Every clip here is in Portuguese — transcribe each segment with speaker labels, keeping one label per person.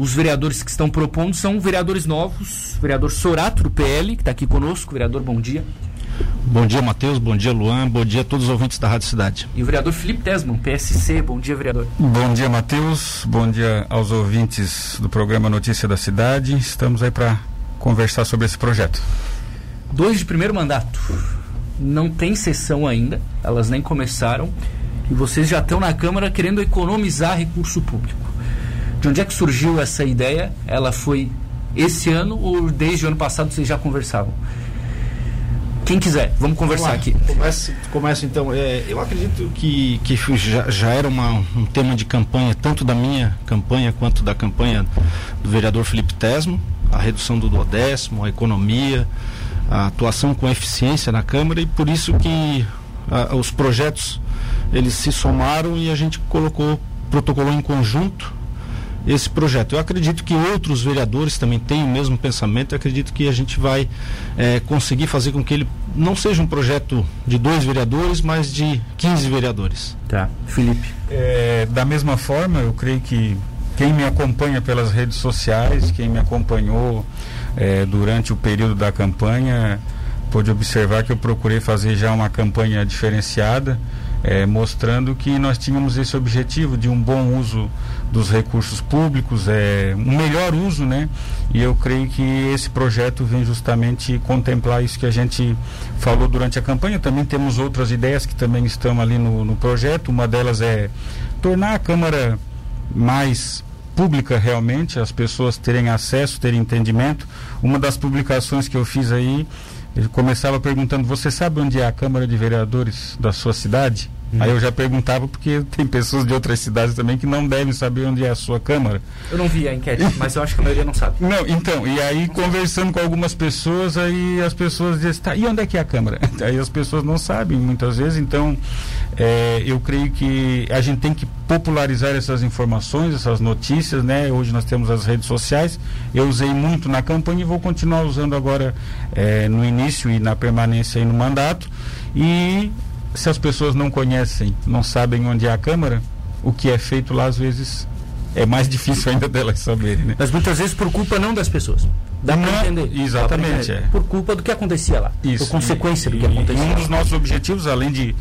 Speaker 1: os vereadores que estão propondo são vereadores novos. Vereador Sorato, do PL, que está aqui conosco. Vereador, bom dia.
Speaker 2: Bom dia, Matheus. Bom dia, Luan. Bom dia a todos os ouvintes da Rádio Cidade.
Speaker 1: E o vereador Felipe Tesman, PSC. Bom dia, vereador.
Speaker 3: Bom dia, Matheus. Bom dia aos ouvintes do programa Notícia da Cidade. Estamos aí para conversar sobre esse projeto.
Speaker 1: Dois de primeiro mandato. Não tem sessão ainda, elas nem começaram. E vocês já estão na Câmara querendo economizar recurso público. De onde é que surgiu essa ideia? Ela foi esse ano ou desde o ano passado vocês já conversavam? Quem quiser, vamos conversar vamos aqui.
Speaker 2: Começa, começa então. É, eu acredito que, que já, já era uma, um tema de campanha, tanto da minha campanha quanto da campanha do vereador Felipe Tesmo, a redução do duodécimo, a economia, a atuação com eficiência na Câmara e por isso que a, os projetos eles se somaram e a gente colocou, protocolou em conjunto esse projeto. Eu acredito que outros vereadores também têm o mesmo pensamento. Eu acredito que a gente vai é, conseguir fazer com que ele não seja um projeto de dois vereadores, mas de 15 vereadores.
Speaker 1: Tá. Felipe.
Speaker 3: É, da mesma forma, eu creio que quem me acompanha pelas redes sociais, quem me acompanhou é, durante o período da campanha, pôde observar que eu procurei fazer já uma campanha diferenciada é, mostrando que nós tínhamos esse objetivo de um bom uso dos recursos públicos, é, um melhor uso, né? E eu creio que esse projeto vem justamente contemplar isso que a gente falou durante a campanha. Também temos outras ideias que também estão ali no, no projeto. Uma delas é tornar a Câmara mais pública realmente, as pessoas terem acesso, terem entendimento. Uma das publicações que eu fiz aí ele começava perguntando: Você sabe onde é a Câmara de Vereadores da sua cidade? Hum. Aí eu já perguntava porque tem pessoas de outras cidades também que não devem saber onde é a sua Câmara.
Speaker 1: Eu não vi a enquete, mas eu acho que a maioria não sabe.
Speaker 3: Não, então, e aí conversando com algumas pessoas, aí as pessoas dizem: tá, e onde é que é a Câmara? Aí as pessoas não sabem muitas vezes, então é, eu creio que a gente tem que popularizar essas informações, essas notícias, né? Hoje nós temos as redes sociais. Eu usei muito na campanha e vou continuar usando agora é, no início e na permanência e no mandato. E se as pessoas não conhecem, não sabem onde é a Câmara, o que é feito lá às vezes é mais difícil ainda delas saberem. Né?
Speaker 1: Mas muitas vezes por culpa não das pessoas. Dá para entender.
Speaker 3: Exatamente.
Speaker 1: É. Por culpa do que acontecia lá. Isso. Por consequência e, do que acontecia.
Speaker 3: E um dos nossos objetivos, além de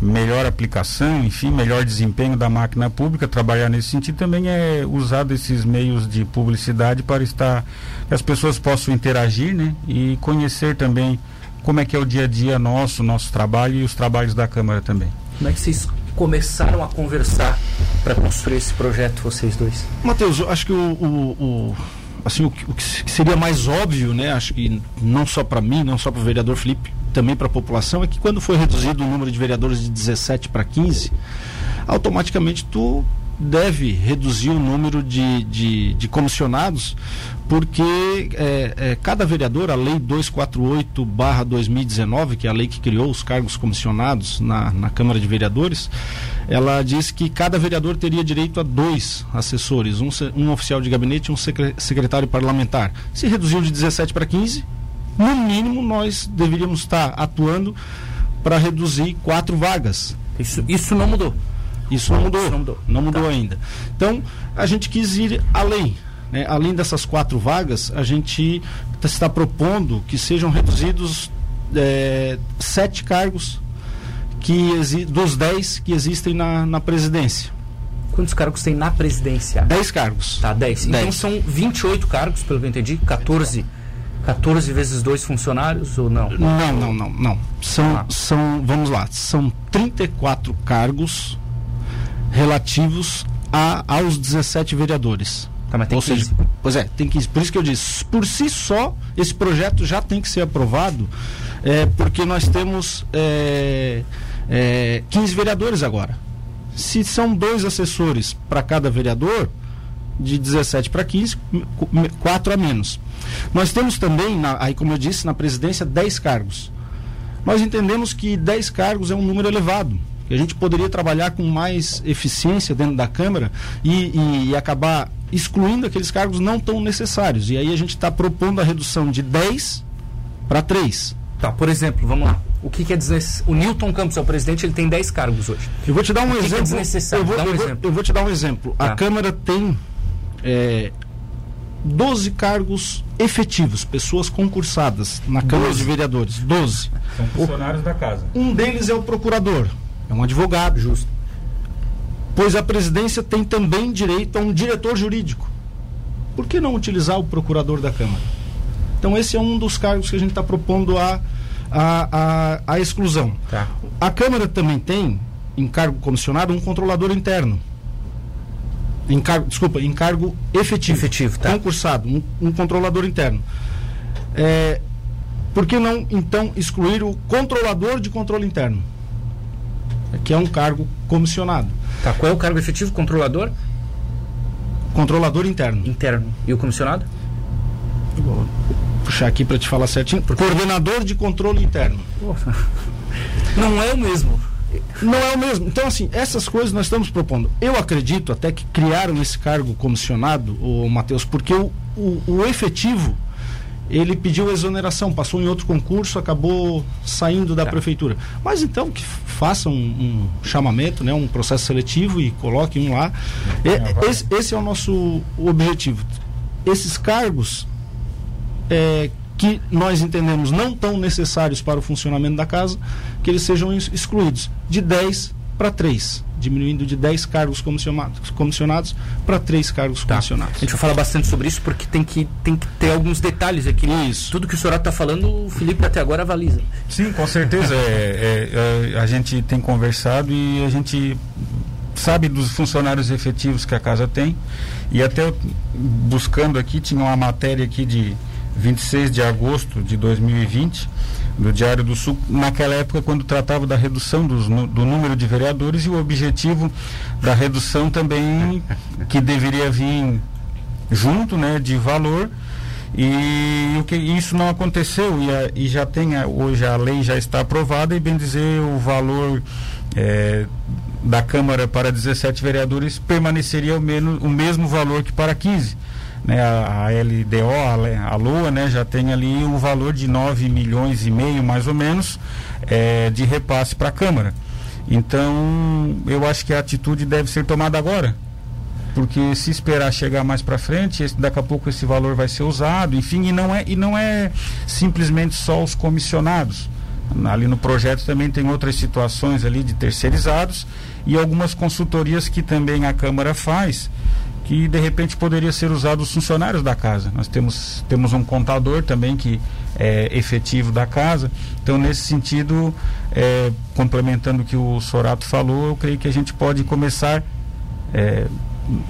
Speaker 3: melhor aplicação, enfim, melhor desempenho da máquina pública, trabalhar nesse sentido também é usar desses meios de publicidade para estar que as pessoas possam interagir, né, e conhecer também como é que é o dia a dia nosso, nosso trabalho e os trabalhos da Câmara também.
Speaker 1: Como é que vocês começaram a conversar para construir esse projeto, vocês dois?
Speaker 2: Matheus, eu acho que o, o, o assim o que, o que, seria mais óbvio, né? Acho que não só para mim, não só para o vereador Felipe, também para a população, é que quando foi reduzido o número de vereadores de 17 para 15, automaticamente tu deve reduzir o número de, de, de comissionados, porque é, é, cada vereador, a lei 248-2019, que é a lei que criou os cargos comissionados na, na Câmara de Vereadores, ela diz que cada vereador teria direito a dois assessores, um, um oficial de gabinete e um secretário parlamentar. Se reduziu de 17 para 15, no mínimo nós deveríamos estar atuando para reduzir quatro vagas.
Speaker 1: Isso, isso não mudou.
Speaker 2: Isso não mudou. Isso não mudou, não mudou tá. ainda. Então, a gente quis ir além. Né? Além dessas quatro vagas, a gente está propondo que sejam reduzidos é, sete cargos que dos dez que existem na, na presidência.
Speaker 1: Quantos cargos tem na presidência?
Speaker 2: Dez cargos.
Speaker 1: Tá, dez. Então são 28 cargos, pelo que eu entendi, 14 14 vezes dois funcionários ou não?
Speaker 2: Não, não, não, não. São, ah. são vamos lá, são 34 cargos relativos a, aos 17 vereadores.
Speaker 1: Tá, mas tem Ou 15. seja,
Speaker 2: pois é, tem 15. Por isso que eu disse, por si só, esse projeto já tem que ser aprovado, é, porque nós temos é, é, 15 vereadores agora. Se são dois assessores para cada vereador, de 17 para 15, 4 a menos. Nós temos também, na, aí como eu disse, na presidência 10 cargos. Nós entendemos que 10 cargos é um número elevado. Que a gente poderia trabalhar com mais eficiência dentro da Câmara e, e, e acabar excluindo aqueles cargos não tão necessários. E aí a gente está propondo a redução de 10 para 3.
Speaker 1: Tá, por exemplo, vamos lá. O que, quer dizer? O Newton Campos é o presidente, ele tem 10 cargos hoje.
Speaker 2: Eu vou te dar um exemplo. Que é desnecessário? Eu vou, um eu, exemplo. Vou, eu vou te dar um exemplo. Tá. A Câmara tem é, 12 cargos efetivos, pessoas concursadas na Câmara de Vereadores. 12.
Speaker 3: São funcionários da casa.
Speaker 2: Um deles é o procurador, é um advogado.
Speaker 1: Justo.
Speaker 2: Pois a presidência tem também direito a um diretor jurídico. Por que não utilizar o procurador da Câmara? Então, esse é um dos cargos que a gente está propondo a, a, a, a exclusão.
Speaker 1: Tá.
Speaker 2: A Câmara também tem, em cargo comissionado, um controlador interno. Encargo, desculpa, encargo efetivo.
Speaker 1: Efetivo, tá.
Speaker 2: Concursado, um, um controlador interno. É, por que não, então, excluir o controlador de controle interno? Que é um cargo comissionado.
Speaker 1: Tá. Qual é o cargo efetivo? Controlador
Speaker 2: Controlador interno.
Speaker 1: interno. E o comissionado?
Speaker 2: Vou puxar aqui para te falar certinho. Coordenador de controle interno.
Speaker 1: Não é o mesmo.
Speaker 2: Não é o mesmo. Então, assim, essas coisas nós estamos propondo. Eu acredito até que criaram esse cargo comissionado, o Matheus, porque o, o, o efetivo ele pediu exoneração, passou em outro concurso, acabou saindo da
Speaker 1: Tá.
Speaker 2: prefeitura. Mas então que façam um, um chamamento, né, um processo seletivo e coloquem um lá. E- esse, esse é o nosso objetivo. Esses cargos é, que nós entendemos não tão necessários para o funcionamento da casa, que eles sejam ex- excluídos de 10 para 3, diminuindo de 10 cargos comissionados, comissionados para 3 cargos
Speaker 1: Tá. A
Speaker 2: comissionados.
Speaker 1: gente vai falar bastante sobre isso porque tem que, tem que ter alguns detalhes aqui.
Speaker 2: Isso.
Speaker 1: Tudo que o senhor está falando, o Felipe até agora avaliza.
Speaker 3: Sim, com certeza. é, é, é, a gente tem conversado e a gente sabe dos funcionários efetivos que a casa tem. E até buscando aqui, tinha uma matéria aqui de 26 de agosto de 2020, do Diário do Sul, naquela época quando tratava da redução dos do número de vereadores e o objetivo da redução também que deveria vir junto, né, de valor. E o que isso não aconteceu e, a- e já tem a- hoje a lei já está aprovada e bem dizer o valor eh, da Câmara para 17 vereadores permaneceria o, menos, o mesmo valor que para 15. Né, a, LDO, a, a né, já tem ali o valor de 9 milhões e meio, mais ou menos, eh, de repasse para a Câmara. Então, eu acho que a atitude deve ser tomada agora porque se esperar chegar mais para frente, esse- daqui a pouco esse valor vai ser usado, enfim, e não é e não é simplesmente só os comissionados. Ali no projeto também tem outras situações ali de terceirizados e algumas consultorias que também a Câmara faz, que de repente poderia ser usado os funcionários da casa. Nós temos temos um contador também que é efetivo da casa. Então nesse sentido, é, complementando o que o Sorato falou, eu creio que a gente pode começar é,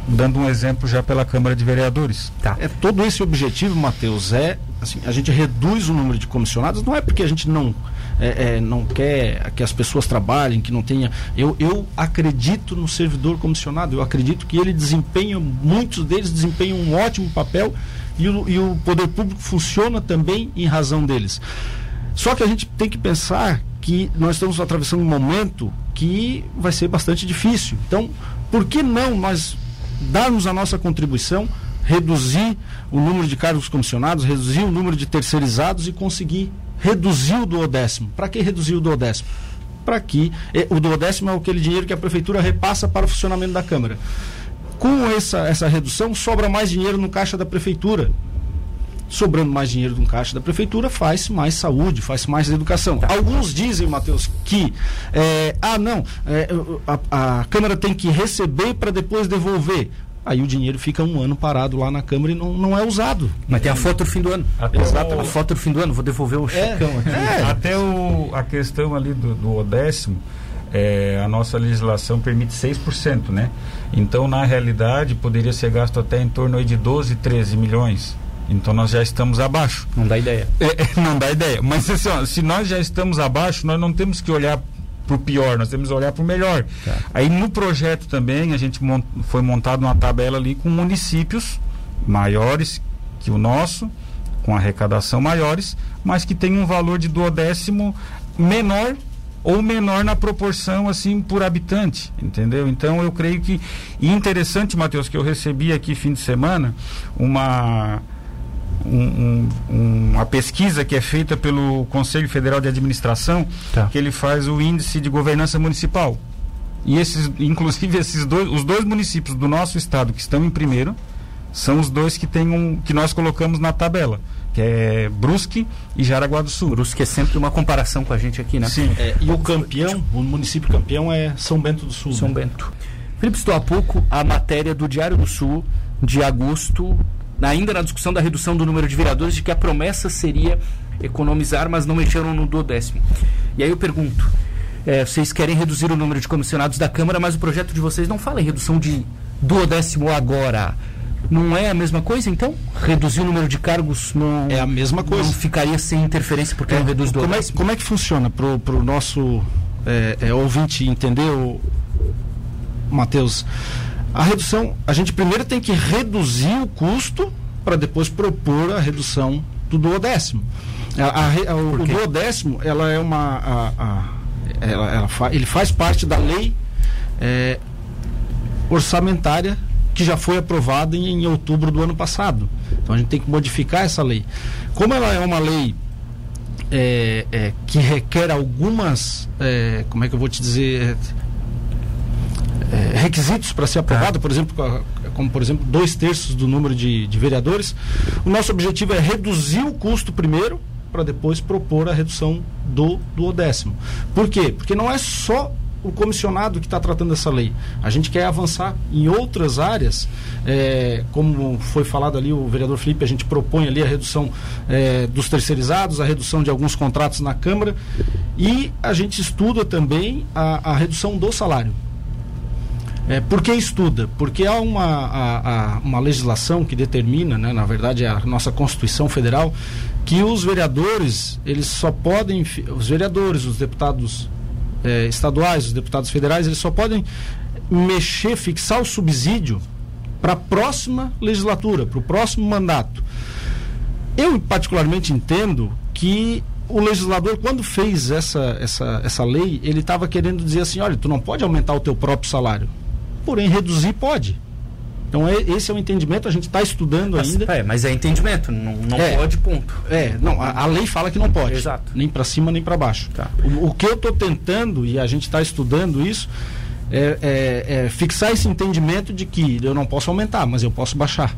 Speaker 3: dando um exemplo já pela Câmara de Vereadores.
Speaker 1: Tá.
Speaker 2: É todo esse objetivo, Matheus, é assim, a gente reduz o número de comissionados, não é porque a gente não é, é, não quer que as pessoas trabalhem, que não tenha. Eu, eu acredito no servidor comissionado, eu acredito que ele desempenha, muitos deles desempenham um ótimo papel e o, e o poder público funciona também em razão deles. Só que a gente tem que pensar que nós estamos atravessando um momento que vai ser bastante difícil. Então, por que não nós darmos a nossa contribuição, reduzir o número de cargos comissionados, reduzir o número de terceirizados e conseguir reduzir o duodécimo? Para que reduzir o duodécimo? Para que eh, o duodécimo é aquele dinheiro que a prefeitura repassa para o funcionamento da Câmara. Com essa, essa redução, sobra mais dinheiro no caixa da prefeitura sobrando mais dinheiro no caixa da prefeitura, faz mais saúde, faz mais educação. Alguns dizem, Matheus, que é, ah, não, é, a, a Câmara tem que receber para depois devolver. Aí o dinheiro fica um ano parado lá na Câmara e não, não é usado.
Speaker 1: Mas tem a foto do fim do ano.
Speaker 3: Até
Speaker 1: Exato.
Speaker 3: o-
Speaker 1: A foto do fim do ano. Vou devolver o checão aqui.
Speaker 2: É.
Speaker 3: Até o, a questão ali do, do odécimo, é, a nossa legislação permite 6%, né? Então, na realidade, poderia ser gasto até em torno aí de 12, 13 milhões. Então, nós já estamos abaixo.
Speaker 1: Não dá ideia.
Speaker 3: É, é, não dá ideia. Mas assim, ó, se nós já estamos abaixo, nós não temos que olhar para o pior, nós temos que olhar para o melhor.
Speaker 1: Tá.
Speaker 3: Aí no projeto também a gente mon- foi montado uma tabela ali com municípios maiores que o nosso, com arrecadação maiores, mas que tem um valor de duodécimo menor ou menor na proporção assim por habitante, entendeu? Então eu creio que e interessante, Matheus, que eu recebi aqui fim de semana uma um- um- uma pesquisa que é feita pelo Conselho Federal de Administração,
Speaker 1: Tá.
Speaker 3: que ele faz o índice de governança municipal. E esses, inclusive esses dois, os dois municípios do nosso estado que estão em primeiro são os dois que tem um que nós colocamos na tabela que é Brusque e Jaraguá do Sul.
Speaker 1: Brusque é sempre uma comparação com a gente aqui, né?
Speaker 2: Sim. É, e o campeão, o município campeão é São Bento do Sul.
Speaker 1: São
Speaker 2: né?
Speaker 1: Bento. Felipe, estou há pouco a matéria do Diário do Sul de agosto, ainda na discussão da redução do número de vereadores, de que a promessa seria economizar, mas não mexeram no duodécimo. E aí eu pergunto, é, vocês querem reduzir o número de comissionados da Câmara, mas o projeto de vocês não fala em redução de duodécimo agora. Não é a mesma coisa, então? Reduzir o número de cargos não.
Speaker 2: É a mesma coisa.
Speaker 1: Não ficaria sem interferência porque
Speaker 2: É,
Speaker 1: não reduz do
Speaker 2: como, é, como é que funciona para o nosso é, é, ouvinte entender, o, Matheus? A redução, a gente primeiro tem que reduzir o custo para depois propor a redução do duodécimo. A, a, a- o, duodécimo, ela é uma. ela, ela fa- ele faz parte da lei é, orçamentária que já foi aprovada em, em outubro do ano passado. Então a gente tem que modificar essa lei. Como ela é uma lei é, é, que requer algumas, é, como é que eu vou te dizer, requisitos para ser aprovado, por exemplo, co- como por exemplo dois terços do número de, de vereadores. O nosso objetivo é reduzir o custo primeiro para depois propor a redução do do décimo. Por quê? Porque não é só o comissionado que está tratando essa lei. A gente quer avançar em outras áreas, é, como foi falado ali, o vereador Felipe, a gente propõe ali a redução é, dos terceirizados, a redução de alguns contratos na Câmara e a gente estuda também a, a redução do salário. É, por que estuda? Porque há uma, a- a- uma legislação que determina, né, na verdade é a nossa Constituição Federal, que os vereadores, eles só podem, os vereadores, os deputados eh, estaduais, os deputados federais, eles só podem mexer, fixar o subsídio para a próxima legislatura, para o próximo mandato. Eu particularmente entendo que o legislador, quando fez essa, essa, essa lei, ele estava querendo dizer assim, olha, tu não pode aumentar o teu próprio salário, porém reduzir pode. Então é, esse é o entendimento, a gente está estudando
Speaker 1: Mas,
Speaker 2: ainda.
Speaker 1: é, mas é entendimento, não, não
Speaker 2: É.
Speaker 1: pode, ponto.
Speaker 2: É, não, a, a lei fala que não pode.
Speaker 1: Exato.
Speaker 2: Nem para cima nem para baixo.
Speaker 1: Tá.
Speaker 2: O, o que eu estou tentando, e a gente está estudando isso, é, é- é fixar esse entendimento de que eu não posso aumentar, mas eu posso baixar.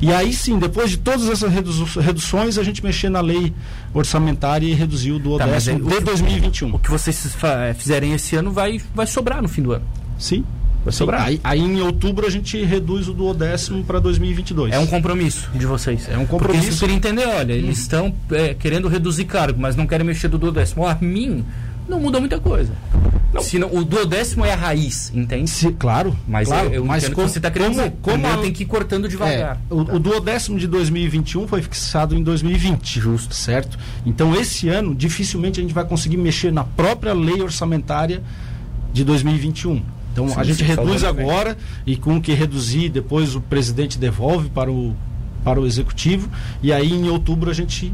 Speaker 2: E aí sim, depois de todas essas redu- reduções, a gente mexer na lei orçamentária e reduzir o do
Speaker 1: Tá,
Speaker 2: décimo
Speaker 1: o
Speaker 2: de
Speaker 1: que-
Speaker 2: 2021.
Speaker 1: O que vocês fizerem esse ano vai, vai sobrar no fim do ano.
Speaker 2: Sim.
Speaker 1: Vai sobrar.
Speaker 2: Aí, aí em outubro a gente reduz o do décimo para 2022.
Speaker 1: É um compromisso de vocês.
Speaker 2: É um
Speaker 1: Porque
Speaker 2: compromisso.
Speaker 1: isso eu queria entender, olha, eles estão é, querendo reduzir cargo, mas não querem mexer do duodécimo. A mim, não muda muita coisa. Se não- o duodécimo é a raiz, entende?
Speaker 2: Se- claro,
Speaker 1: Mas
Speaker 2: claro,
Speaker 1: eu, eu
Speaker 2: mas
Speaker 1: o
Speaker 2: como,
Speaker 1: você está querendo
Speaker 2: como, como a-
Speaker 1: tem que ir cortando devagar.
Speaker 2: É, o, o duodécimo de 2021 foi fixado em 2020.
Speaker 1: Justo.
Speaker 2: Certo? Então, esse ano, dificilmente a gente vai conseguir mexer na própria lei orçamentária de 2021. Então,
Speaker 1: Sim,
Speaker 2: a gente reduz agora e com o que reduzir, depois o presidente devolve para o, para o executivo. E aí, em outubro, a gente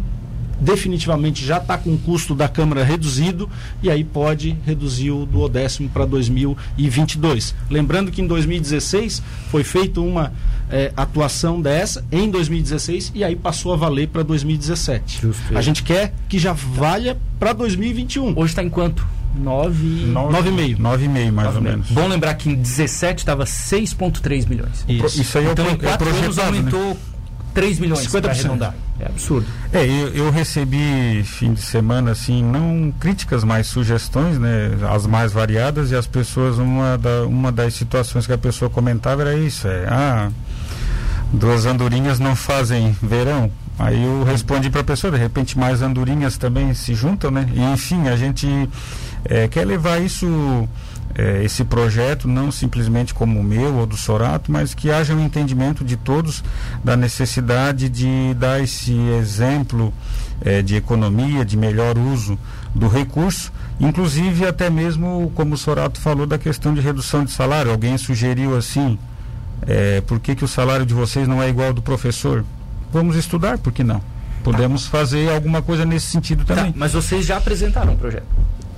Speaker 2: definitivamente já está com o custo da Câmara reduzido e aí pode reduzir o duodécimo para 2022. Lembrando que em 2016 foi feita uma eh, atuação dessa em 2016 e aí passou a valer para 2017.
Speaker 1: Justo.
Speaker 2: A gente quer que já valha para 2021.
Speaker 1: Hoje está em quanto? 9
Speaker 2: Nove e meio.
Speaker 3: Nove e meio, mais ou menos.
Speaker 1: Bom lembrar que em 17 estava 6,3 milhões.
Speaker 2: Isso.
Speaker 3: Isso aí é o
Speaker 1: Então em
Speaker 3: é
Speaker 1: 4 anos
Speaker 3: projetado, né?
Speaker 1: aumentou 3 milhões
Speaker 2: 50%.
Speaker 1: para arredondar. É absurdo.
Speaker 3: É, eu, eu recebi fim de semana, assim, não críticas, mas sugestões, né? As mais variadas, e as pessoas, uma, da, uma das situações que a pessoa comentava era isso, é, ah, duas andorinhas não fazem verão. Aí eu respondi para a pessoa, de repente mais andorinhas também se juntam, né? E enfim, a gente eh, quer levar isso, eh, esse projeto, não simplesmente como o meu ou do Sorato, mas que haja um entendimento de todos da necessidade de dar esse exemplo eh, de economia, de melhor uso do recurso, inclusive até mesmo, como o Sorato falou, da questão de redução de salário. Alguém sugeriu assim, por que, que o salário de vocês não é igual ao do professor? Vamos estudar, por que não? Podemos fazer alguma coisa nesse sentido
Speaker 1: Tá,
Speaker 3: também.
Speaker 1: mas vocês já apresentaram o projeto.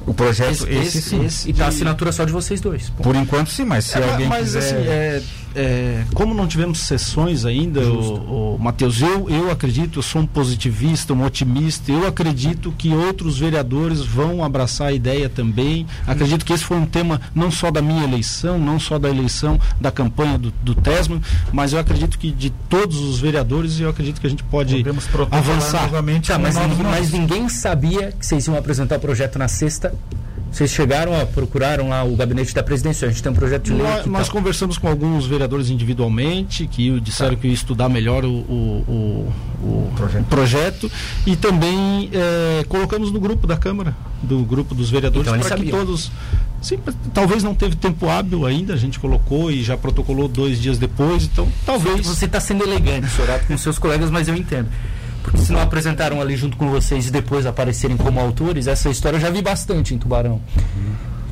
Speaker 3: O projeto,
Speaker 2: Esse-
Speaker 3: esse,
Speaker 2: esse-
Speaker 3: sim.
Speaker 2: esse-
Speaker 1: E tá a
Speaker 2: de-
Speaker 1: assinatura só de vocês dois.
Speaker 3: Por enquanto sim, mas se
Speaker 2: É,
Speaker 3: alguém
Speaker 2: mas
Speaker 3: quiser...
Speaker 2: assim, é, é, como não tivemos sessões ainda, o, o Matheus, eu, eu acredito, eu sou um positivista, um otimista, eu acredito que outros vereadores vão abraçar a ideia também. Acredito que esse foi um tema não só da minha eleição, não só da eleição da campanha do, do Tesman, mas eu acredito que de todos os vereadores, eu acredito que a gente pode avançar.
Speaker 1: Novamente tá, mas, mas ninguém sabia que vocês iam apresentar o projeto na sexta vocês chegaram, ó, procuraram lá o gabinete da presidência, a gente tem um projeto de lei.
Speaker 2: Nós, nós conversamos com alguns vereadores individualmente, que disseram tá. que ia estudar melhor o, o, o, o projeto. projeto. e também é, colocamos no grupo da Câmara, do grupo dos vereadores,
Speaker 1: então, para
Speaker 2: que todos. Sim, talvez não teve tempo hábil ainda, a gente colocou e já protocolou dois dias depois, então talvez.
Speaker 1: Você está sendo elegante, Sorato, com seus colegas, mas eu entendo. Porque se não apresentaram ali junto com vocês e depois aparecerem como autores, essa história eu já vi bastante em Tubarão.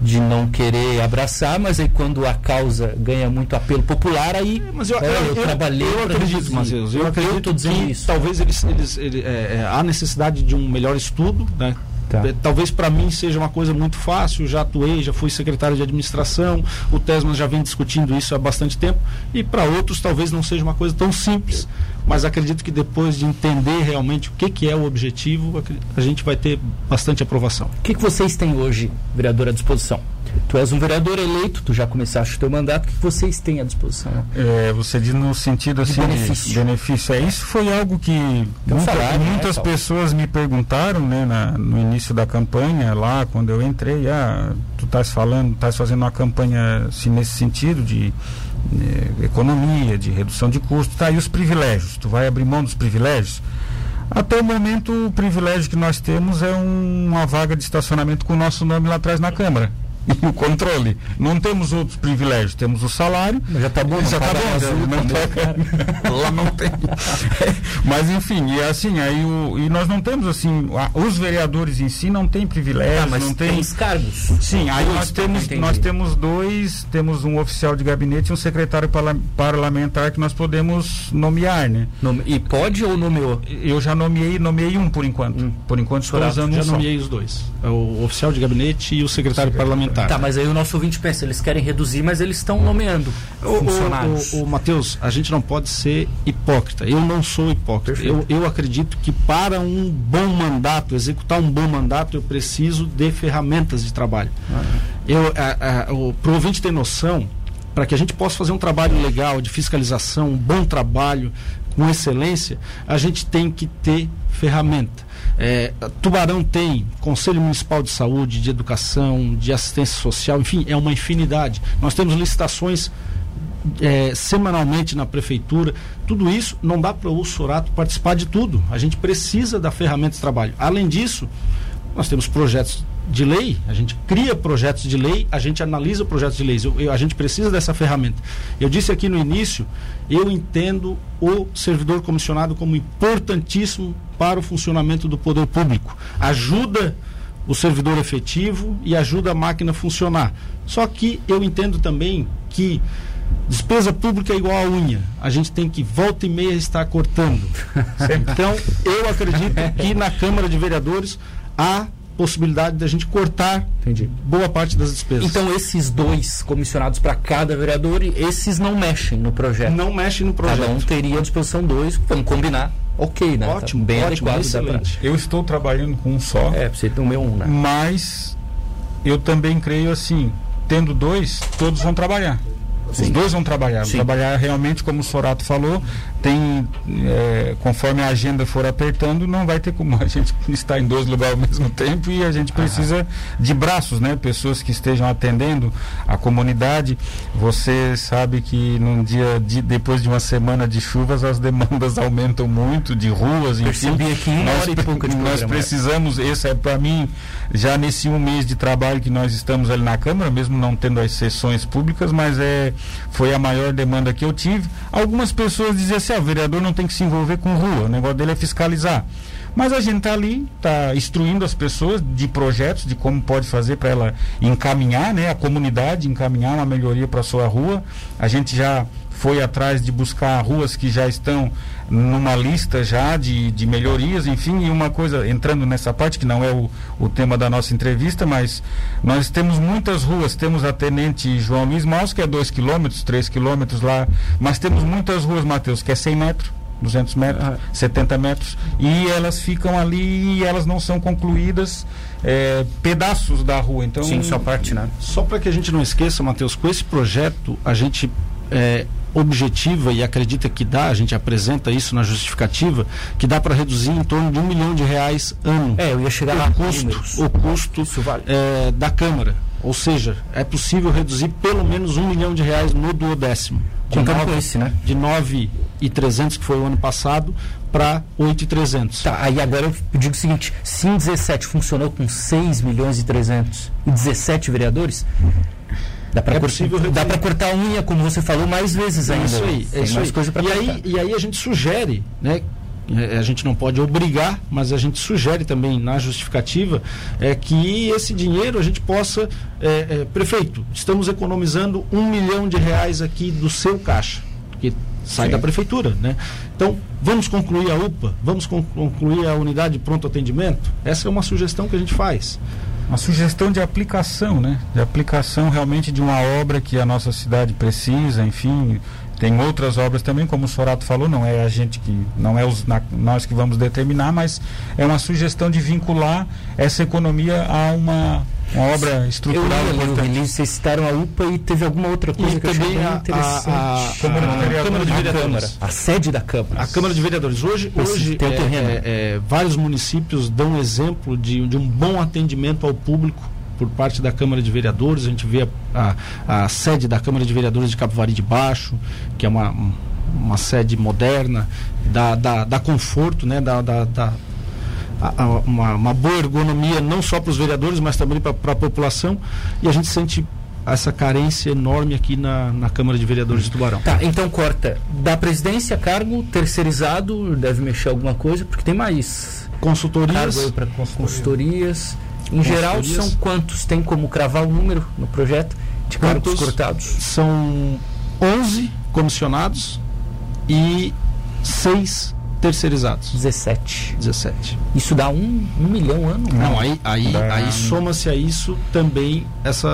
Speaker 1: De não querer abraçar, mas aí quando a causa ganha muito apelo popular, aí
Speaker 2: é, mas eu, é, eu, eu, eu trabalhei. Eu acredito, mas eu, eu acredito que isso. talvez eles, eles, eles é, é, há necessidade de um melhor estudo, né? Tá. É, talvez para mim seja uma coisa muito fácil, já atuei, já fui secretário de administração, o Tesman já vem discutindo isso há bastante tempo, e para outros talvez não seja uma coisa tão simples, mas acredito que depois de entender realmente o que, que é o objetivo, a gente vai ter bastante aprovação.
Speaker 1: O que, que vocês têm hoje, vereador, à disposição? Tu és um vereador eleito, tu já começaste o teu mandato, o que vocês têm à disposição?
Speaker 3: É, você diz no sentido assim, de benefício. De benefício. É, isso foi algo que muita, salário, né, muitas né, pessoas me perguntaram né, na, no início da campanha, lá quando eu entrei, ah, tu estás falando, estás fazendo uma campanha assim, nesse sentido de eh, economia, de redução de custos, tá, e os privilégios? Tu vai abrir mão dos privilégios? Até o momento, o privilégio que nós temos é um, uma vaga de estacionamento com o nosso nome lá atrás na Câmara e o controle. Não temos outros privilégios, temos o salário.
Speaker 1: Mas já está bom,
Speaker 3: já está bom. Azul, não lá não tem. mas enfim, e assim, aí o, e nós não temos assim, a, os vereadores em si não têm privilégios, ah, mas não tem,
Speaker 1: os cargos.
Speaker 3: Sim, aí nós temos nós temos dois, temos um oficial de gabinete e um secretário parlamentar que nós podemos nomear, né?
Speaker 1: Nome, e pode ou nomeou?
Speaker 3: Eu já nomeei, nomeei um por enquanto. Hum. Por enquanto estou usando
Speaker 2: já
Speaker 3: um
Speaker 2: nomeei só. os dois. É o oficial de gabinete e o secretário, secretário parlamentar.
Speaker 1: Tá, mas aí o nosso ouvinte pensa, eles querem reduzir, mas eles estão nomeando o, funcionários.
Speaker 2: O, o, o Matheus, a gente não pode ser hipócrita. Eu não sou hipócrita. Eu, eu acredito que para um bom mandato, executar um bom mandato, eu preciso de ferramentas de trabalho. Ah. Eu, para o ouvinte ter noção, para que a gente possa fazer um trabalho legal de fiscalização, um bom trabalho, com excelência, a gente tem que ter ferramenta. É, Tubarão tem Conselho Municipal de Saúde, de Educação, de Assistência Social, enfim, é uma infinidade. Nós temos licitações é, semanalmente na prefeitura. Tudo isso não dá para o Sorato participar de tudo. A gente precisa da ferramenta de trabalho. Além disso, nós temos projetos de lei, a gente cria projetos de lei, a gente analisa projetos de leis. Eu, eu, a gente precisa dessa ferramenta. Eu disse aqui no início, eu entendo o servidor comissionado como importantíssimo para o funcionamento do poder público. Ajuda o servidor efetivo e ajuda a máquina a funcionar. Só que eu entendo também que despesa pública é igual a unha. A gente tem que volta e meia estar cortando. então, eu acredito que na Câmara de Vereadores há possibilidade da gente cortar Entendi. boa parte das despesas.
Speaker 1: Então esses dois comissionados para cada vereador, esses não mexem no projeto?
Speaker 2: Não mexem no projeto.
Speaker 1: Cada um teria à disposição dois, vamos combinar. Ok, né?
Speaker 2: Ótimo, tá bem ótimo, adequado. Excelente.
Speaker 3: Eu estou trabalhando com um só.
Speaker 1: É, você tem o meu um, né?
Speaker 3: Mas eu também creio assim, tendo dois, todos vão trabalhar. Sim. Os dois vão trabalhar. Vão trabalhar realmente, como o Sorato falou, tem é, conforme a agenda for apertando, não vai ter como a gente estar em dois lugares ao mesmo tempo e a gente precisa de braços, né? Pessoas que estejam atendendo a comunidade. Você sabe que num dia de, depois de uma semana de chuvas as demandas aumentam muito de ruas,
Speaker 1: enfim. aqui
Speaker 3: nós, de nós precisamos, esse é para mim já nesse um mês de trabalho que nós estamos ali na Câmara, mesmo não tendo as sessões públicas, mas é foi a maior demanda que eu tive. Algumas pessoas diziam assim, ah, o vereador não tem que se envolver com rua, o negócio dele é fiscalizar. Mas a gente está ali, está instruindo as pessoas de projetos, de como pode fazer para ela encaminhar, né, a comunidade, encaminhar uma melhoria para sua rua. A gente já foi atrás de buscar ruas que já estão numa lista já de, de melhorias, enfim, e uma coisa, entrando nessa parte que não é o, o tema da nossa entrevista, mas nós temos muitas ruas, temos a Tenente João Luiz Maus, que é 2 quilômetros, 3 quilômetros lá, mas temos muitas ruas, Matheus, que é 100 metros, 200 metros, ah. 70 metros, e elas ficam ali e elas não são concluídas é, pedaços da rua. Então,
Speaker 2: Sim, só parte, né? Só para que a gente não esqueça, Matheus, com esse projeto a gente é, objetiva e acredita que dá, a gente apresenta isso na justificativa, que dá para reduzir em torno de um milhão de reais ano.
Speaker 1: É, eu ia chegar o
Speaker 2: lá. Custo, o custo vale. é, da Câmara. Ou seja, é possível reduzir pelo menos um milhão de reais no duodécimo.
Speaker 1: De Contando com esse, né?
Speaker 2: De 9,300, que foi o ano passado, para 8,300.
Speaker 1: Tá, aí agora eu digo o seguinte: se em 17 funcionou com 6 milhões e 300 e 17 vereadores, Dá para é cortar, a unha, como você falou, mais vezes ainda.
Speaker 2: Isso aí, é isso aí. E, aí, e aí a gente sugere, né? É, a gente não pode obrigar, mas a gente sugere também na justificativa é, que esse dinheiro a gente possa. É, é, prefeito, estamos economizando um milhão de reais aqui do seu caixa, que sai Sim. da prefeitura, né? Então, vamos concluir a UPA, vamos concluir a unidade de pronto atendimento? Essa é uma sugestão que a gente faz
Speaker 3: uma sugestão de aplicação, né? De aplicação realmente de uma obra que a nossa cidade precisa, enfim, tem outras obras também, como o Sorato falou, não é a gente que, não é os, na, nós que vamos determinar, mas é uma sugestão de vincular essa economia a uma, uma obra estrutural
Speaker 1: eu, importante. Eu, vocês citaram a UPA e teve alguma outra coisa
Speaker 2: e que também eu achei a, interessante. A, a, a, Câmara, de Vereadores. Câmara de Vereadores.
Speaker 1: A sede da Câmara.
Speaker 2: A Câmara de Vereadores. Hoje, hoje é, é, é, vários municípios dão exemplo de, de um bom atendimento ao público por parte da Câmara de Vereadores. A gente vê a, a, a sede da Câmara de Vereadores de Capivari de Baixo, que é uma, uma sede moderna, dá, dá, dá conforto, né? dá, dá, dá uma, uma boa ergonomia não só para os vereadores, mas também para a população. E a gente sente essa carência enorme aqui na, na Câmara de Vereadores de Tubarão.
Speaker 1: Tá, então corta. Da presidência, cargo terceirizado, deve mexer alguma coisa, porque tem mais.
Speaker 2: Consultorias.
Speaker 1: para consultorias. Em geral, são quantos? Tem como cravar o número no projeto de cargos quantos cortados?
Speaker 2: São 11 comissionados e 6 terceirizados.
Speaker 1: 17.
Speaker 2: 17.
Speaker 1: Isso dá um, um milhão ano?
Speaker 2: Não, aí, aí, aí soma-se a isso também essa,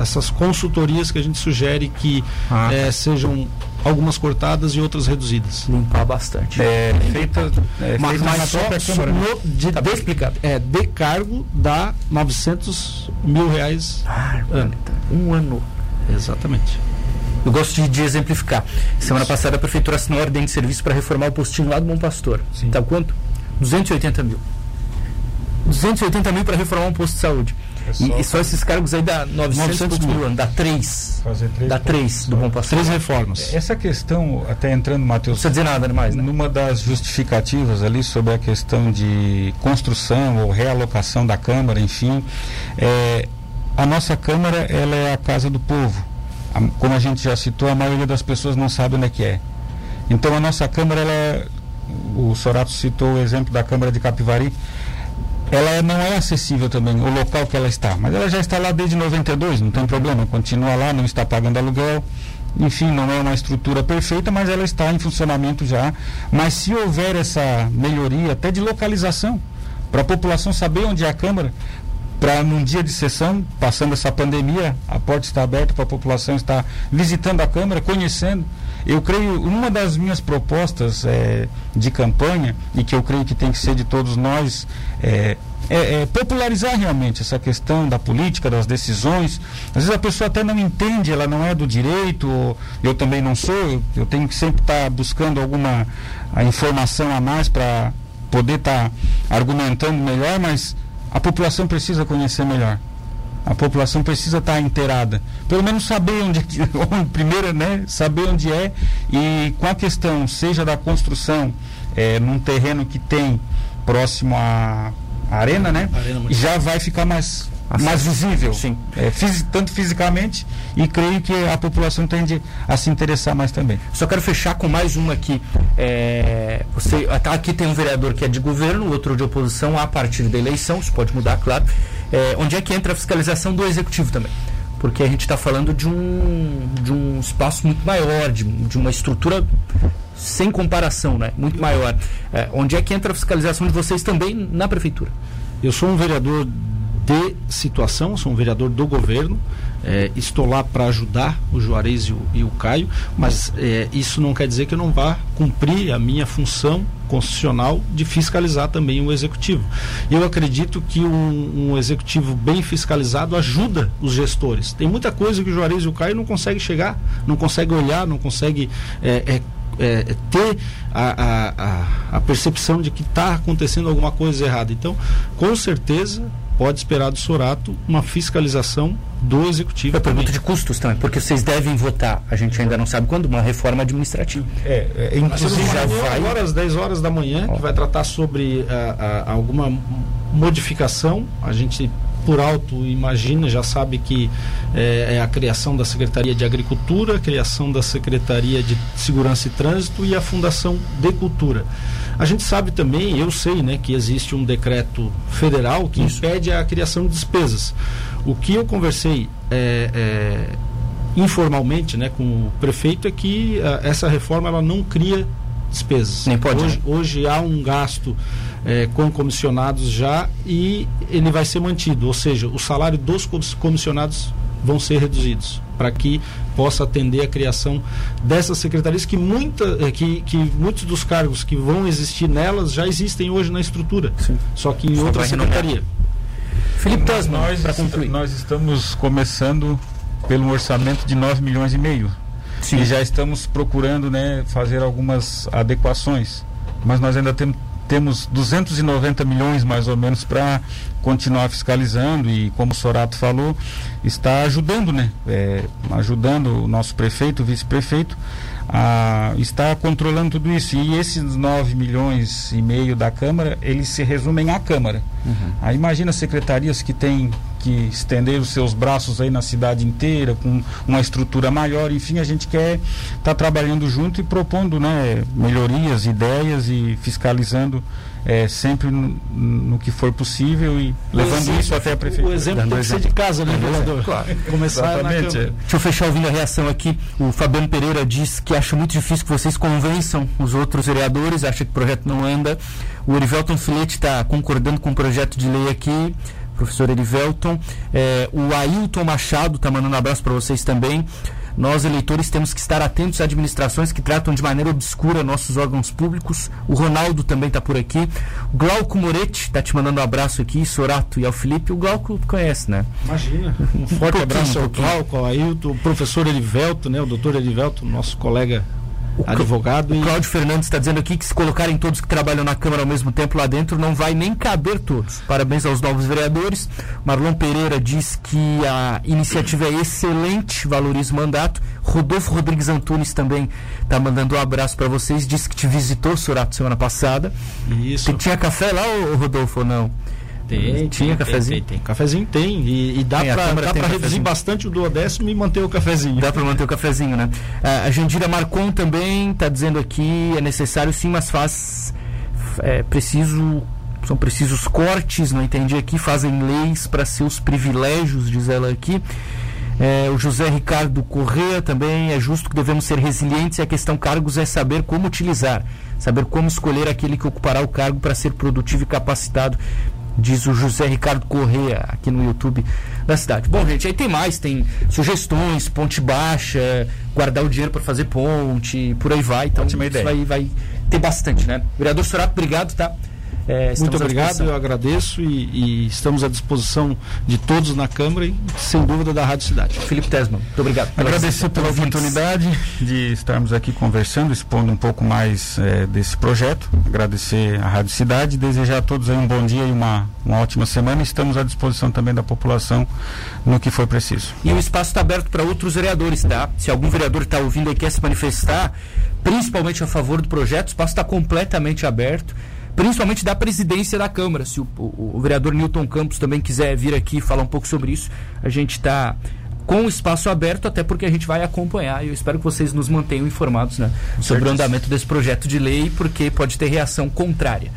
Speaker 2: essas consultorias que a gente sugere que ah. é, sejam algumas cortadas e outras reduzidas.
Speaker 1: Limpar bastante.
Speaker 2: É, feita, é, mas, feita mas só né? no, de, tá de, explicado. É, de cargo dá 900 mil reais
Speaker 1: ah, ano. Um ano.
Speaker 2: Exatamente.
Speaker 1: Eu gosto de, de, exemplificar. Semana Isso. passada a prefeitura assinou a ordem de serviço para reformar o postinho lá do Bom Pastor. Sim. Tá quanto? 280 mil. 280 mil para reformar um posto de saúde. É só e, e, só esses cargos aí dá 900, 900 mil, mil dá 3. Fazer 3 dá 3 do Bom Pastor.
Speaker 2: Três reformas.
Speaker 3: Essa questão, até entrando, Matheus.
Speaker 1: Não precisa dizer nada mais, né?
Speaker 3: Numa das justificativas ali sobre a questão de construção ou realocação da Câmara, enfim, é, a nossa Câmara ela é a casa do povo a, como a gente já citou, a maioria das pessoas não sabe onde é que é. Então a nossa Câmara, ela, é, o Sorato citou o exemplo da Câmara de Capivari, ela não é acessível também, o local que ela está, mas ela já está lá desde 92, não tem problema, continua lá, não está pagando aluguel, enfim, não é uma estrutura perfeita, mas ela está em funcionamento já. Mas se houver essa melhoria, até de localização, para a população saber onde é a Câmara, para num dia de sessão, passando essa pandemia, a porta está aberta para a população estar visitando a Câmara, conhecendo. Eu creio, uma das minhas propostas é, de campanha, e que eu creio que tem que ser de todos nós, é, é, é, popularizar realmente essa questão da política, das decisões. Às vezes a pessoa até não entende, ela não é do direito, eu também não sou, eu, eu tenho que sempre estar tá buscando alguma a informação a mais para poder estar tá argumentando melhor, mas a população precisa conhecer melhor. A população precisa estar inteirada. Pelo menos saber onde, onde primeiro, né? Saber onde é e com a questão, seja da construção é, num terreno que tem próximo à arena, né? Arena já vai ficar mais mais visível,
Speaker 1: Sim.
Speaker 3: É, tanto fisicamente e creio que a população tende a se interessar mais também.
Speaker 1: Só quero fechar com mais uma aqui. É, você tá, aqui tem um vereador que é de governo, outro de oposição a partir da eleição, isso pode mudar, claro. É, onde é que entra a fiscalização do executivo também? porque a gente está falando de um, de um espaço muito maior, de, de uma estrutura sem comparação, né? muito maior. É, onde é que entra a fiscalização de vocês também na prefeitura?
Speaker 2: Eu sou um vereador de situação, sou um vereador do governo, é, estou lá para ajudar o Juarez e o, e o Caio, mas é, isso não quer dizer que eu não vá cumprir a minha função constitucional de fiscalizar também o executivo. Eu acredito que um, um, executivo bem fiscalizado ajuda os gestores. Tem muita coisa que o Juarez e o Caio não conseguem chegar, não conseguem olhar, não conseguem é, é, ter a, a, a percepção de que está acontecendo alguma coisa errada. Então, com certeza, pode esperar do Sorato uma fiscalização do executivo.
Speaker 1: É pergunta de custos também, porque vocês devem votar, a gente ainda não sabe quando, uma reforma administrativa.
Speaker 2: É, é inclusive já vai. Agora às 10 horas da manhã, que vai tratar sobre a, a, alguma modificação. A gente por alto imagina, já sabe que é, é, a criação da Secretaria de Agricultura, a criação da Secretaria de Segurança e Trânsito e a Fundação de Cultura. A gente sabe também, eu sei, né, que existe um decreto federal que Isso. impede a criação de despesas. O que eu conversei é, é, informalmente, né, com o prefeito é que a, essa reforma ela não cria despesas.
Speaker 1: Nem pode.
Speaker 2: Hoje, né? hoje há um gasto é, com comissionados já e ele vai ser mantido, ou seja, o salário dos comissionados vão ser reduzidos para que possa atender a criação dessas secretarias que, muita, é, que, que muitos dos cargos que vão existir nelas já existem hoje na estrutura, Sim. só que em só outra secretaria.
Speaker 3: Felipe Tasman, nós, nós estamos começando pelo orçamento de 9 milhões e meio. Sim. E já estamos procurando né, fazer algumas adequações. Mas nós ainda temos temos 290 milhões mais ou menos para continuar fiscalizando e como o Sorato falou está ajudando né é, ajudando o nosso prefeito o vice-prefeito a estar controlando tudo isso. E esses 9 milhões e meio da Câmara eles se resumem à Câmara. Uhum. aí imagina secretarias que têm que estender os seus braços aí na cidade inteira, com uma estrutura maior, enfim, a gente quer estar tá trabalhando junto e propondo né, melhorias, ideias e fiscalizando é, sempre no, no, que for possível e levando exemplo, isso até a prefeitura.
Speaker 2: O exemplo tem que ser de casa, né, vereador? Claro.
Speaker 1: Começar Exatamente. Deixa eu fechar ouvindo a reação aqui. O Fabiano Pereira diz que acha muito difícil que vocês convençam os outros vereadores, acha que o projeto não anda. O Orivelton Filete está concordando com o projeto de lei aqui professor Erivelton. É, o Ailton Machado está mandando um abraço para vocês também. Nós, eleitores, temos que estar atentos a administrações que tratam de maneira obscura nossos órgãos públicos. O Ronaldo também está por aqui. O Glauco Moretti está te mandando um abraço aqui, Sorato e ao Felipe. O Glauco conhece, né?
Speaker 2: Imagina. Um forte um abraço ao Glauco, ao Ailton, o professor Erivelto, né? O doutor Erivelto, nosso colega advogado.
Speaker 1: O Cláudio Fernandes está dizendo aqui que se colocarem todos que trabalham na Câmara ao mesmo tempo lá dentro, não vai nem caber todos. Parabéns aos novos vereadores. Marlon Pereira diz que a iniciativa é excelente, valoriza o mandato. Rodolfo Rodrigues Antunes também está mandando um abraço para vocês. Disse que te visitou, Surato, semana passada.
Speaker 2: Isso.
Speaker 1: Que tinha café lá, Rodolfo, ou não?
Speaker 2: Tem, tinha tem, cafezinho? Tem, tem, Cafezinho tem. E, e dá para reduzir bastante o duodécimo e manter o cafezinho.
Speaker 1: Dá para manter o cafezinho, né? a Jandira Marcon também está dizendo aqui, é necessário sim, mas faz. É preciso. São precisos cortes, não entendi aqui, fazem leis para seus privilégios, diz ela aqui. É, o José Ricardo Correa também é justo que devemos ser resilientes e a questão cargos é saber como utilizar, saber como escolher aquele que ocupará o cargo para ser produtivo e capacitado diz o José Ricardo Correa aqui no YouTube da cidade. Bom, gente, aí tem mais, tem sugestões, ponte baixa, guardar o dinheiro para fazer ponte, por aí vai. Então, Ótima isso vai, vai ter bastante, né? Vereador Sorato, obrigado, tá?
Speaker 2: É, Muito obrigado, eu agradeço e, e, estamos à disposição de todos na Câmara e, sem dúvida, da Rádio Cidade.
Speaker 1: Felipe Tesman, muito obrigado.
Speaker 3: Agradecer pela oportunidade de estarmos aqui conversando, expondo um pouco mais é, desse projeto. Agradecer à Rádio Cidade, desejar a todos um bom dia e uma, uma ótima semana. Estamos à disposição também da população no que for preciso.
Speaker 1: E o espaço está aberto para outros vereadores, tá? Se algum vereador está ouvindo e quer se manifestar, principalmente a favor do projeto, o espaço está completamente aberto principalmente da presidência da Câmara. Se o, o, o vereador Newton Campos também quiser vir aqui falar um pouco sobre isso, a gente está com o espaço aberto, até porque a gente vai acompanhar e eu espero que vocês nos mantenham informados né, sobre o andamento desse projeto de lei, porque pode ter reação contrária.